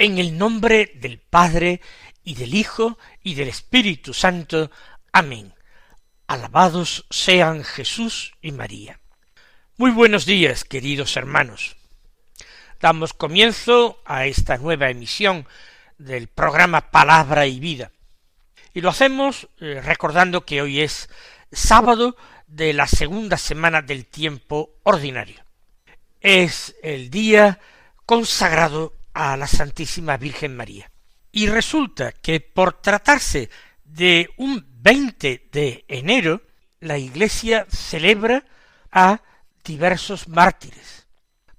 En el nombre del Padre y del Hijo y del Espíritu Santo. Amén. Alabados sean Jesús y María. Muy buenos días, queridos hermanos. Damos comienzo a esta nueva emisión del programa Palabra y Vida. Y lo hacemos eh, recordando que hoy es sábado de la segunda semana del tiempo ordinario. Es el día consagrado a la Santísima Virgen María. Y resulta que por tratarse de un 20 de enero, la Iglesia celebra a diversos mártires.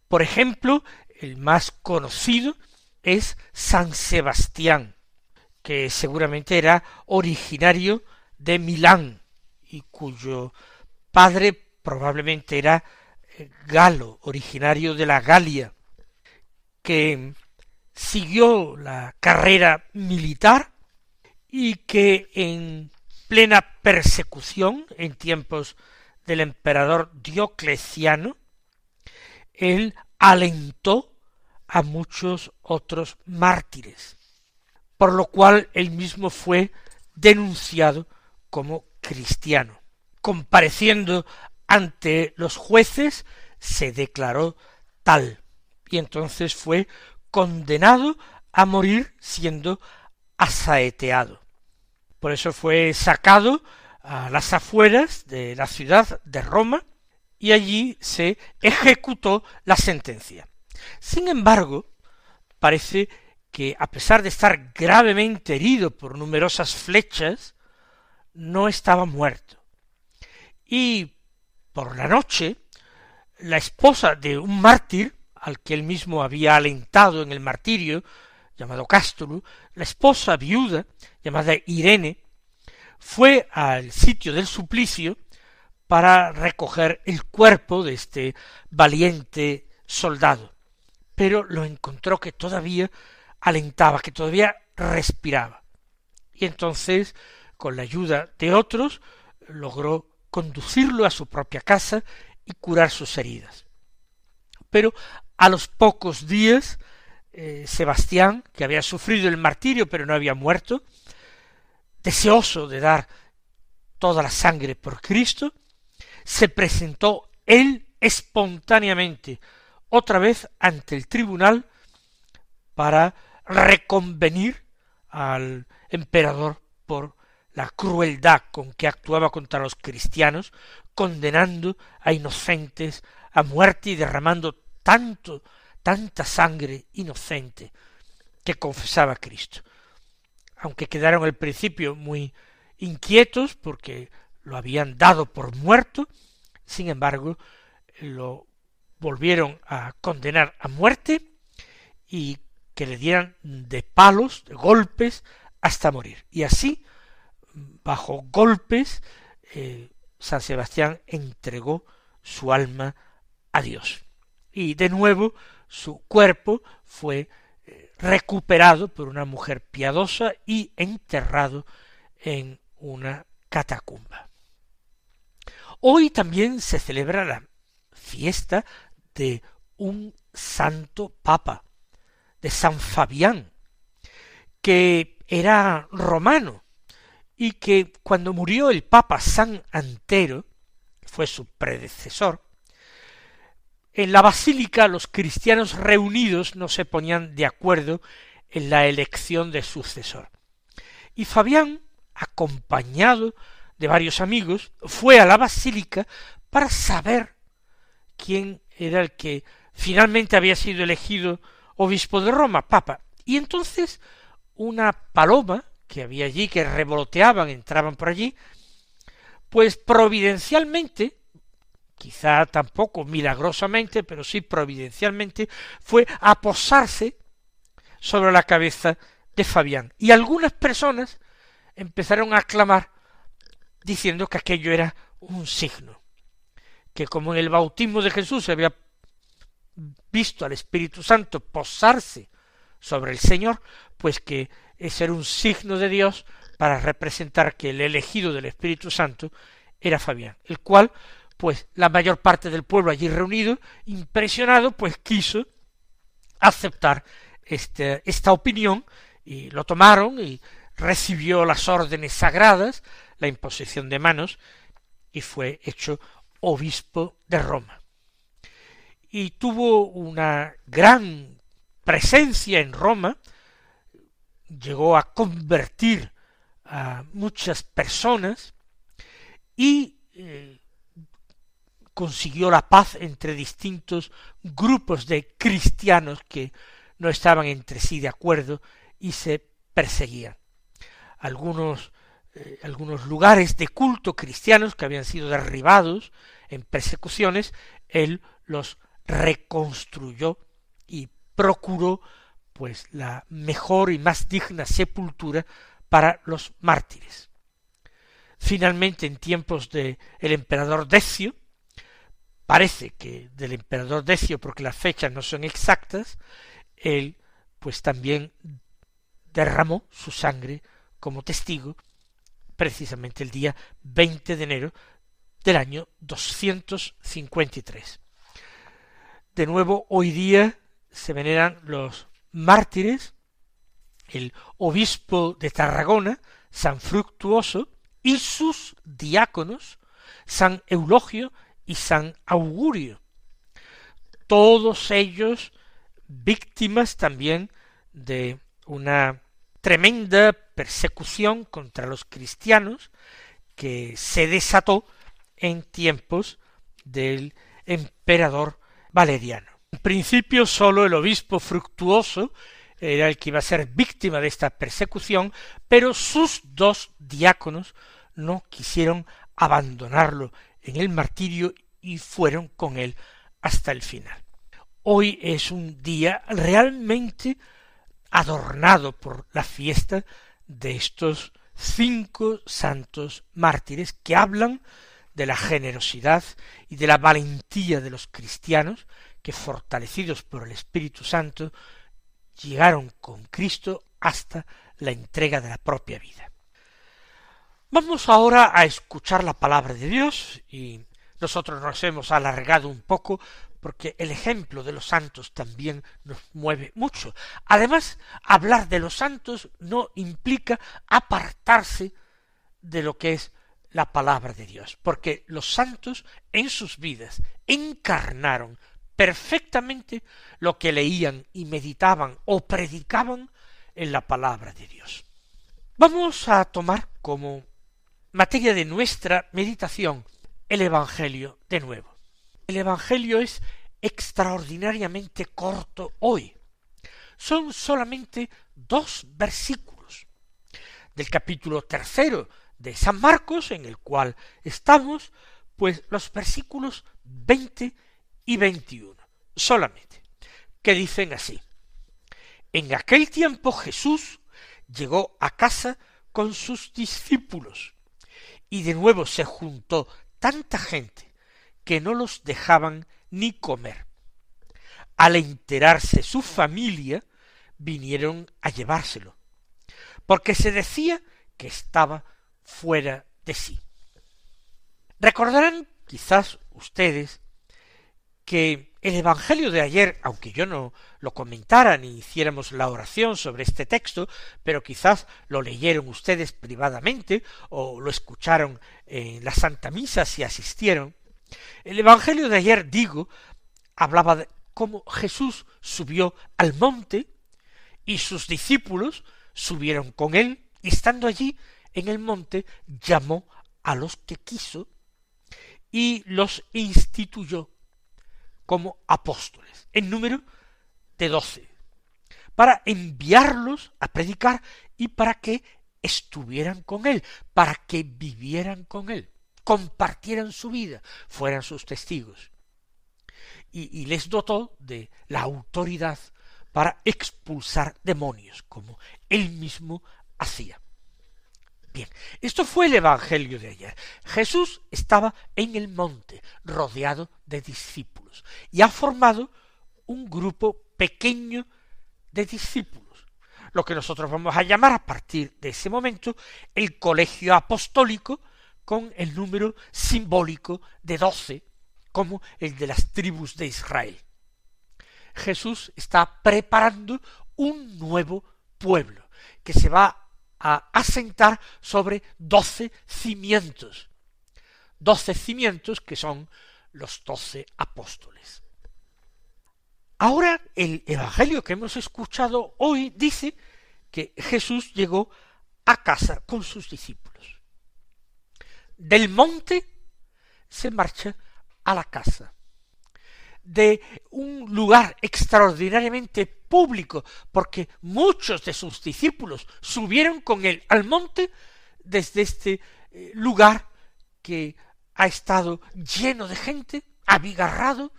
Por ejemplo, el más conocido es San Sebastián, que seguramente era originario de Milán y cuyo padre probablemente era eh, Galo, originario de la Galia, que siguió la carrera militar y que en plena persecución en tiempos del emperador Diocleciano, él alentó a muchos otros mártires, por lo cual él mismo fue denunciado como cristiano. Compareciendo ante los jueces, se declaró tal, y entonces fue condenado a morir siendo asaeteado. Por eso fue sacado a las afueras de la ciudad de Roma y allí se ejecutó la sentencia. Sin embargo, parece que a pesar de estar gravemente herido por numerosas flechas, no estaba muerto. Y por la noche, la esposa de un mártir al que él mismo había alentado en el martirio, llamado Cástulo, la esposa viuda, llamada Irene, fue al sitio del suplicio para recoger el cuerpo de este valiente soldado, pero lo encontró que todavía alentaba, que todavía respiraba. Y entonces, con la ayuda de otros, logró conducirlo a su propia casa y curar sus heridas. Pero a los pocos días, eh, Sebastián, que había sufrido el martirio pero no había muerto, deseoso de dar toda la sangre por Cristo, se presentó él espontáneamente otra vez ante el tribunal para reconvenir al emperador por la crueldad con que actuaba contra los cristianos, condenando a inocentes a muerte y derramando tanto, tanta sangre inocente que confesaba Cristo. Aunque quedaron al principio muy inquietos porque lo habían dado por muerto, sin embargo, lo volvieron a condenar a muerte y que le dieran de palos, de golpes, hasta morir. Y así, bajo golpes, eh, San Sebastián entregó su alma a Dios y de nuevo su cuerpo fue eh, recuperado por una mujer piadosa y enterrado en una catacumba. Hoy también se celebra la fiesta de un santo papa, de San Fabián, que era romano y que cuando murió el papa San Antero, fue su predecesor, en la basílica los cristianos reunidos no se ponían de acuerdo en la elección de sucesor. Y Fabián, acompañado de varios amigos, fue a la basílica para saber quién era el que finalmente había sido elegido obispo de Roma, papa. Y entonces una paloma que había allí, que revoloteaban, entraban por allí, pues providencialmente, quizá tampoco milagrosamente, pero sí providencialmente, fue a posarse sobre la cabeza de Fabián. Y algunas personas empezaron a clamar diciendo que aquello era un signo, que como en el bautismo de Jesús se había visto al Espíritu Santo posarse sobre el Señor, pues que ese era un signo de Dios para representar que el elegido del Espíritu Santo era Fabián, el cual, pues la mayor parte del pueblo allí reunido, impresionado, pues quiso aceptar este, esta opinión y lo tomaron y recibió las órdenes sagradas, la imposición de manos, y fue hecho obispo de Roma. Y tuvo una gran presencia en Roma, llegó a convertir a muchas personas y eh, consiguió la paz entre distintos grupos de cristianos que no estaban entre sí de acuerdo y se perseguían. Algunos eh, algunos lugares de culto cristianos que habían sido derribados en persecuciones, él los reconstruyó y procuró pues la mejor y más digna sepultura para los mártires. Finalmente, en tiempos de el emperador Decio, parece que del emperador Decio, porque las fechas no son exactas, él pues también derramó su sangre como testigo precisamente el día 20 de enero del año 253. De nuevo, hoy día se veneran los mártires, el obispo de Tarragona, San Fructuoso, y sus diáconos, San Eulogio y San Augurio. Todos ellos víctimas también de una tremenda persecución contra los cristianos que se desató en tiempos del emperador Valeriano. En principio sólo el obispo fructuoso era el que iba a ser víctima de esta persecución, pero sus dos diáconos no quisieron abandonarlo en el martirio y fueron con él hasta el final. Hoy es un día realmente adornado por la fiesta de estos cinco santos mártires que hablan de la generosidad y de la valentía de los cristianos que fortalecidos por el Espíritu Santo llegaron con Cristo hasta la entrega de la propia vida. Vamos ahora a escuchar la palabra de Dios y nosotros nos hemos alargado un poco porque el ejemplo de los santos también nos mueve mucho. Además, hablar de los santos no implica apartarse de lo que es la palabra de Dios, porque los santos en sus vidas encarnaron perfectamente lo que leían y meditaban o predicaban en la palabra de Dios. Vamos a tomar como materia de nuestra meditación el Evangelio de nuevo. El Evangelio es extraordinariamente corto hoy. Son solamente dos versículos del capítulo tercero de San Marcos, en el cual estamos, pues los versículos veinte y veintiuno, solamente, que dicen así. En aquel tiempo Jesús llegó a casa con sus discípulos, y de nuevo se juntó tanta gente que no los dejaban ni comer. Al enterarse su familia, vinieron a llevárselo, porque se decía que estaba fuera de sí. Recordarán quizás ustedes que el Evangelio de ayer, aunque yo no lo comentara ni hiciéramos la oración sobre este texto, pero quizás lo leyeron ustedes privadamente o lo escucharon en la Santa Misa si asistieron, el Evangelio de ayer, digo, hablaba de cómo Jesús subió al monte y sus discípulos subieron con él y estando allí en el monte llamó a los que quiso y los instituyó como apóstoles, en número de doce, para enviarlos a predicar y para que estuvieran con él, para que vivieran con él, compartieran su vida, fueran sus testigos. Y, y les dotó de la autoridad para expulsar demonios, como él mismo hacía. Bien, esto fue el Evangelio de ayer. Jesús estaba en el monte, rodeado de discípulos, y ha formado un grupo pequeño de discípulos, lo que nosotros vamos a llamar a partir de ese momento el colegio apostólico, con el número simbólico de doce, como el de las tribus de Israel. Jesús está preparando un nuevo pueblo que se va a asentar sobre doce cimientos, doce cimientos que son los doce apóstoles. Ahora el Evangelio que hemos escuchado hoy dice que Jesús llegó a casa con sus discípulos. Del monte se marcha a la casa de un lugar extraordinariamente público, porque muchos de sus discípulos subieron con él al monte desde este eh, lugar que ha estado lleno de gente, abigarrado,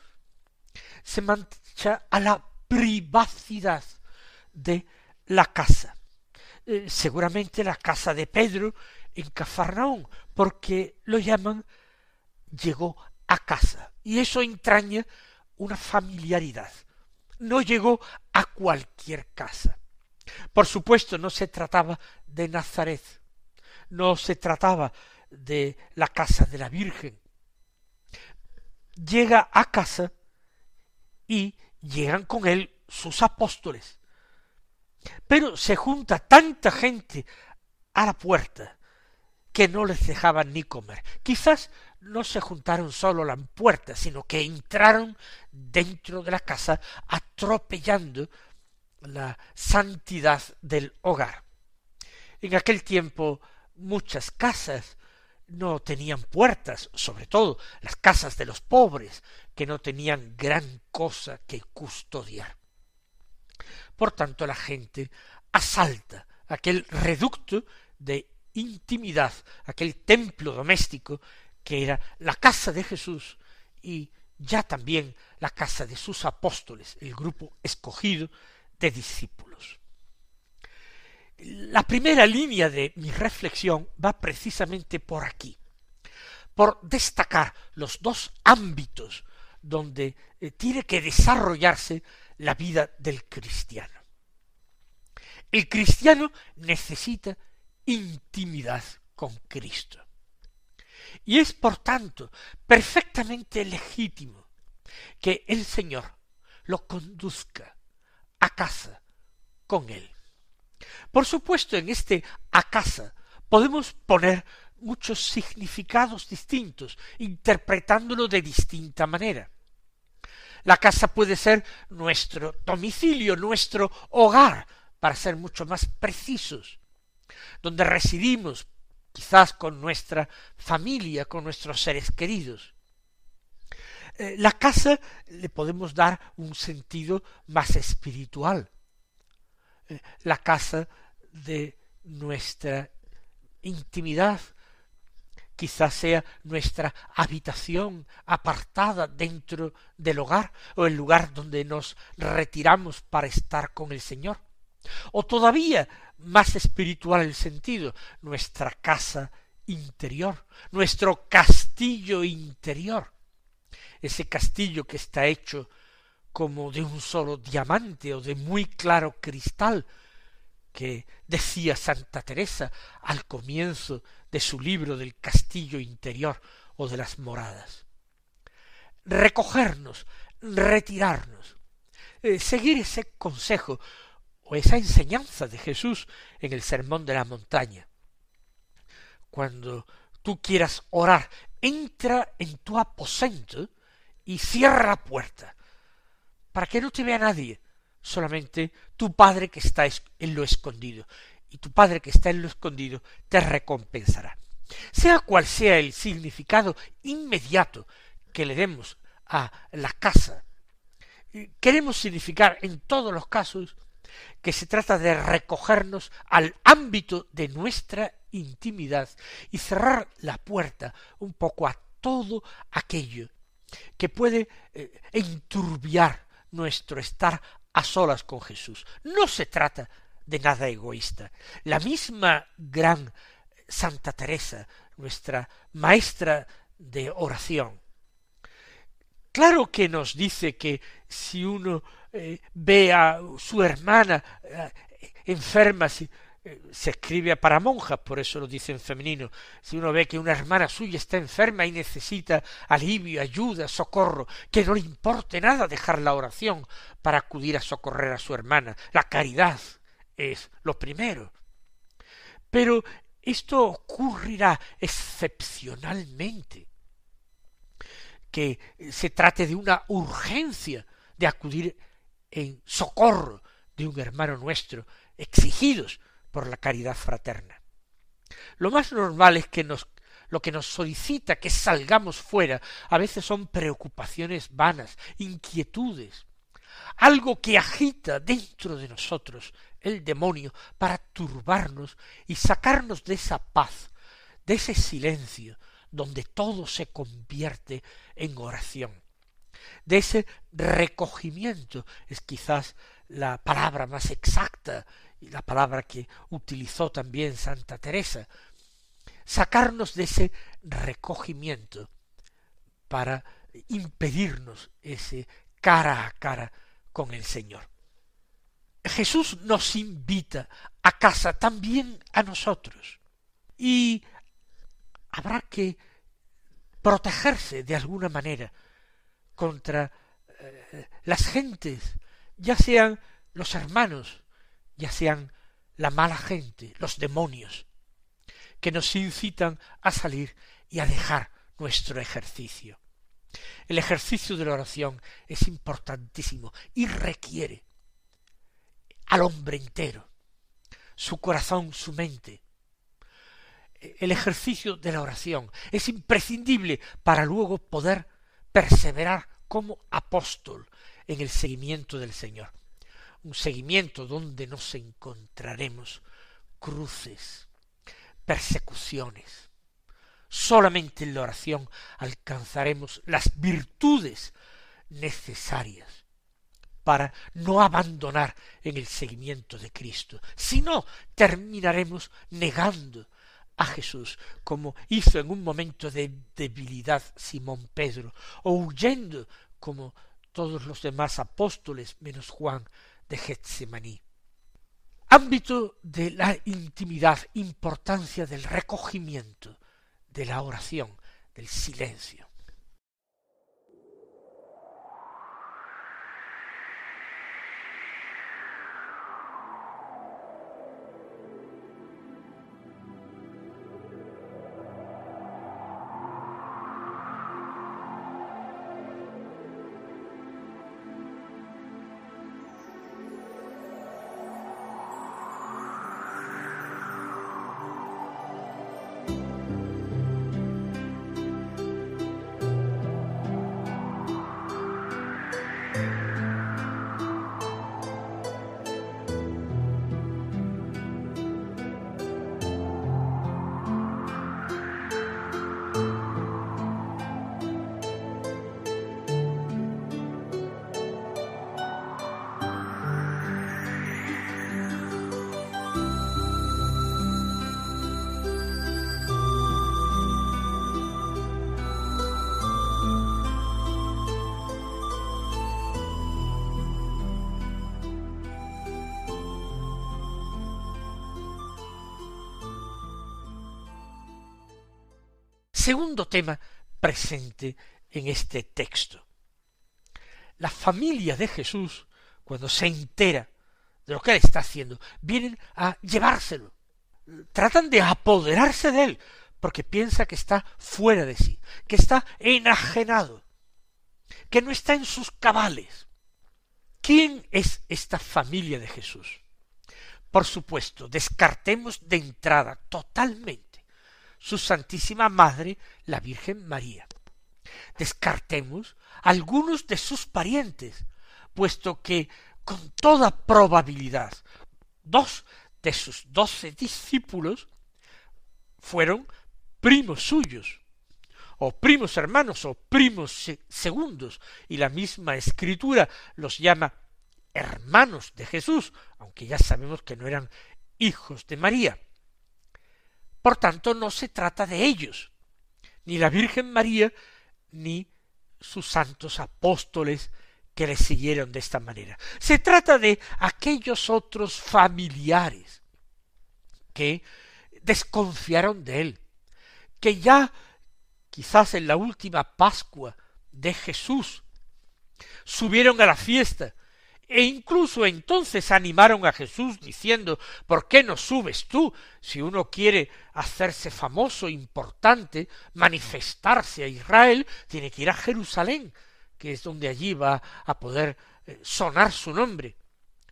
se marcha a la privacidad de la casa. Eh, seguramente la casa de Pedro en Cafarnaún, porque lo llaman llegó a casa. Y eso entraña una familiaridad. No llegó a cualquier casa. Por supuesto, no se trataba de Nazaret, no se trataba de la casa de la Virgen. Llega a casa y llegan con él sus apóstoles. Pero se junta tanta gente a la puerta que no les dejaban ni comer. Quizás no se juntaron solo la puerta, sino que entraron dentro de la casa atropellando la santidad del hogar. En aquel tiempo muchas casas no tenían puertas, sobre todo las casas de los pobres, que no tenían gran cosa que custodiar. Por tanto, la gente asalta aquel reducto de intimidad, aquel templo doméstico que era la casa de Jesús y ya también la casa de sus apóstoles, el grupo escogido de discípulos. La primera línea de mi reflexión va precisamente por aquí, por destacar los dos ámbitos donde eh, tiene que desarrollarse la vida del cristiano. El cristiano necesita intimidad con Cristo. Y es por tanto perfectamente legítimo que el Señor lo conduzca a casa con él. Por supuesto, en este a casa podemos poner muchos significados distintos, interpretándolo de distinta manera. La casa puede ser nuestro domicilio, nuestro hogar, para ser mucho más precisos, donde residimos quizás con nuestra familia, con nuestros seres queridos. Eh, la casa le podemos dar un sentido más espiritual. Eh, la casa de nuestra intimidad, quizás sea nuestra habitación apartada dentro del hogar o el lugar donde nos retiramos para estar con el Señor. O todavía más espiritual el sentido, nuestra casa interior, nuestro castillo interior, ese castillo que está hecho como de un solo diamante o de muy claro cristal, que decía Santa Teresa al comienzo de su libro del castillo interior o de las moradas. Recogernos, retirarnos, eh, seguir ese consejo o esa enseñanza de Jesús en el sermón de la montaña. Cuando tú quieras orar, entra en tu aposento y cierra la puerta, para que no te vea nadie, solamente tu Padre que está en lo escondido, y tu Padre que está en lo escondido te recompensará. Sea cual sea el significado inmediato que le demos a la casa. Queremos significar en todos los casos que se trata de recogernos al ámbito de nuestra intimidad y cerrar la puerta un poco a todo aquello que puede eh, enturbiar nuestro estar a solas con Jesús. No se trata de nada egoísta. La misma gran Santa Teresa, nuestra maestra de oración, claro que nos dice que si uno eh, ve a su hermana eh, enferma, si, eh, se escribe para monjas, por eso lo dice en femenino. Si uno ve que una hermana suya está enferma y necesita alivio, ayuda, socorro, que no le importe nada dejar la oración para acudir a socorrer a su hermana. La caridad es lo primero. Pero esto ocurrirá excepcionalmente. Que se trate de una urgencia de acudir en socorro de un hermano nuestro, exigidos por la caridad fraterna. Lo más normal es que nos lo que nos solicita que salgamos fuera a veces son preocupaciones vanas, inquietudes, algo que agita dentro de nosotros el demonio para turbarnos y sacarnos de esa paz, de ese silencio, donde todo se convierte en oración, de ese recogimiento, es quizás la palabra más exacta y la palabra que utilizó también Santa Teresa, sacarnos de ese recogimiento para impedirnos ese cara a cara con el Señor. Jesús nos invita a casa también a nosotros. Y habrá que protegerse de alguna manera contra eh, las gentes, ya sean los hermanos, ya sean la mala gente, los demonios, que nos incitan a salir y a dejar nuestro ejercicio. El ejercicio de la oración es importantísimo y requiere al hombre entero, su corazón, su mente. El ejercicio de la oración es imprescindible para luego poder perseverar como apóstol en el seguimiento del Señor un seguimiento donde nos encontraremos cruces, persecuciones. Solamente en la oración alcanzaremos las virtudes necesarias para no abandonar en el seguimiento de Cristo, si no terminaremos negando a Jesús, como hizo en un momento de debilidad Simón Pedro, o huyendo como todos los demás apóstoles menos Juan de Getsemaní. Ámbito de la intimidad, importancia del recogimiento, de la oración, del silencio. Segundo tema presente en este texto. La familia de Jesús, cuando se entera de lo que él está haciendo, vienen a llevárselo. Tratan de apoderarse de él, porque piensa que está fuera de sí, que está enajenado, que no está en sus cabales. ¿Quién es esta familia de Jesús? Por supuesto, descartemos de entrada totalmente su Santísima Madre, la Virgen María. Descartemos algunos de sus parientes, puesto que con toda probabilidad dos de sus doce discípulos fueron primos suyos, o primos hermanos, o primos segundos, y la misma escritura los llama hermanos de Jesús, aunque ya sabemos que no eran hijos de María. Por tanto, no se trata de ellos, ni la Virgen María, ni sus santos apóstoles que le siguieron de esta manera. Se trata de aquellos otros familiares que desconfiaron de él, que ya quizás en la última Pascua de Jesús subieron a la fiesta e incluso entonces animaron a Jesús diciendo ¿Por qué no subes tú? Si uno quiere hacerse famoso, importante, manifestarse a Israel, tiene que ir a Jerusalén, que es donde allí va a poder eh, sonar su nombre.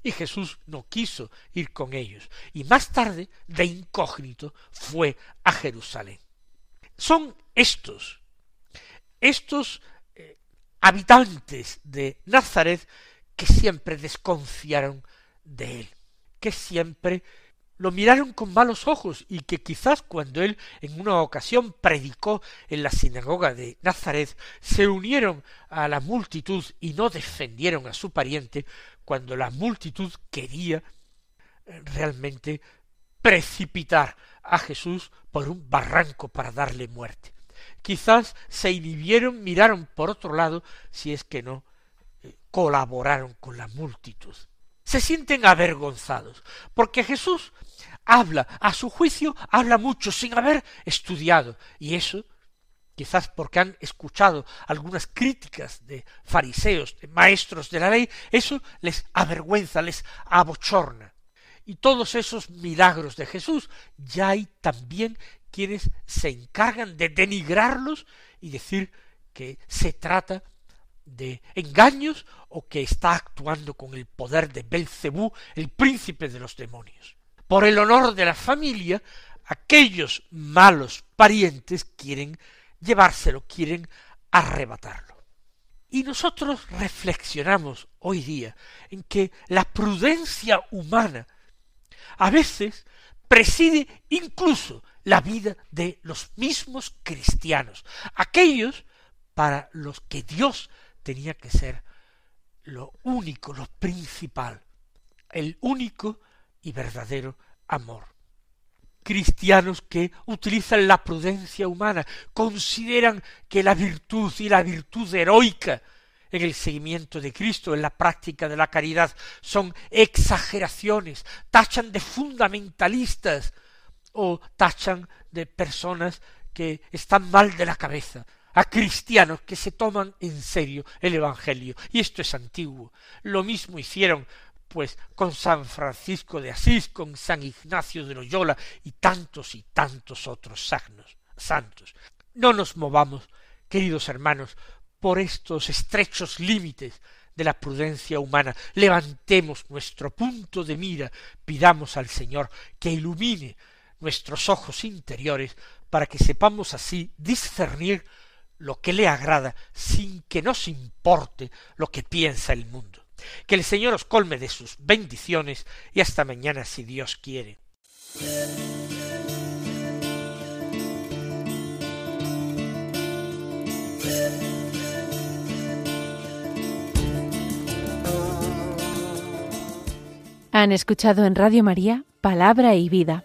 Y Jesús no quiso ir con ellos, y más tarde, de incógnito, fue a Jerusalén. Son estos, estos eh, habitantes de Nazaret que siempre desconfiaron de él, que siempre lo miraron con malos ojos y que quizás cuando él en una ocasión predicó en la sinagoga de Nazaret se unieron a la multitud y no defendieron a su pariente cuando la multitud quería eh, realmente precipitar a Jesús por un barranco para darle muerte. Quizás se inhibieron, miraron por otro lado, si es que no colaboraron con la multitud. Se sienten avergonzados, porque Jesús habla, a su juicio, habla mucho sin haber estudiado, y eso quizás porque han escuchado algunas críticas de fariseos, de maestros de la ley, eso les avergüenza, les abochorna. Y todos esos milagros de Jesús, ya hay también quienes se encargan de denigrarlos y decir que se trata de engaños o que está actuando con el poder de Belcebú, el príncipe de los demonios. Por el honor de la familia, aquellos malos parientes quieren llevárselo, quieren arrebatarlo. Y nosotros reflexionamos hoy día en que la prudencia humana a veces preside incluso la vida de los mismos cristianos, aquellos para los que Dios tenía que ser lo único, lo principal, el único y verdadero amor. Cristianos que utilizan la prudencia humana, consideran que la virtud y la virtud heroica en el seguimiento de Cristo, en la práctica de la caridad, son exageraciones, tachan de fundamentalistas o tachan de personas que están mal de la cabeza, a cristianos que se toman en serio el Evangelio. Y esto es antiguo. Lo mismo hicieron pues con San Francisco de Asís, con San Ignacio de Loyola y tantos y tantos otros santos. No nos movamos, queridos hermanos, por estos estrechos límites de la prudencia humana. Levantemos nuestro punto de mira, pidamos al Señor que ilumine nuestros ojos interiores para que sepamos así discernir lo que le agrada sin que nos importe lo que piensa el mundo. Que el Señor os colme de sus bendiciones y hasta mañana si Dios quiere. Han escuchado en Radio María Palabra y Vida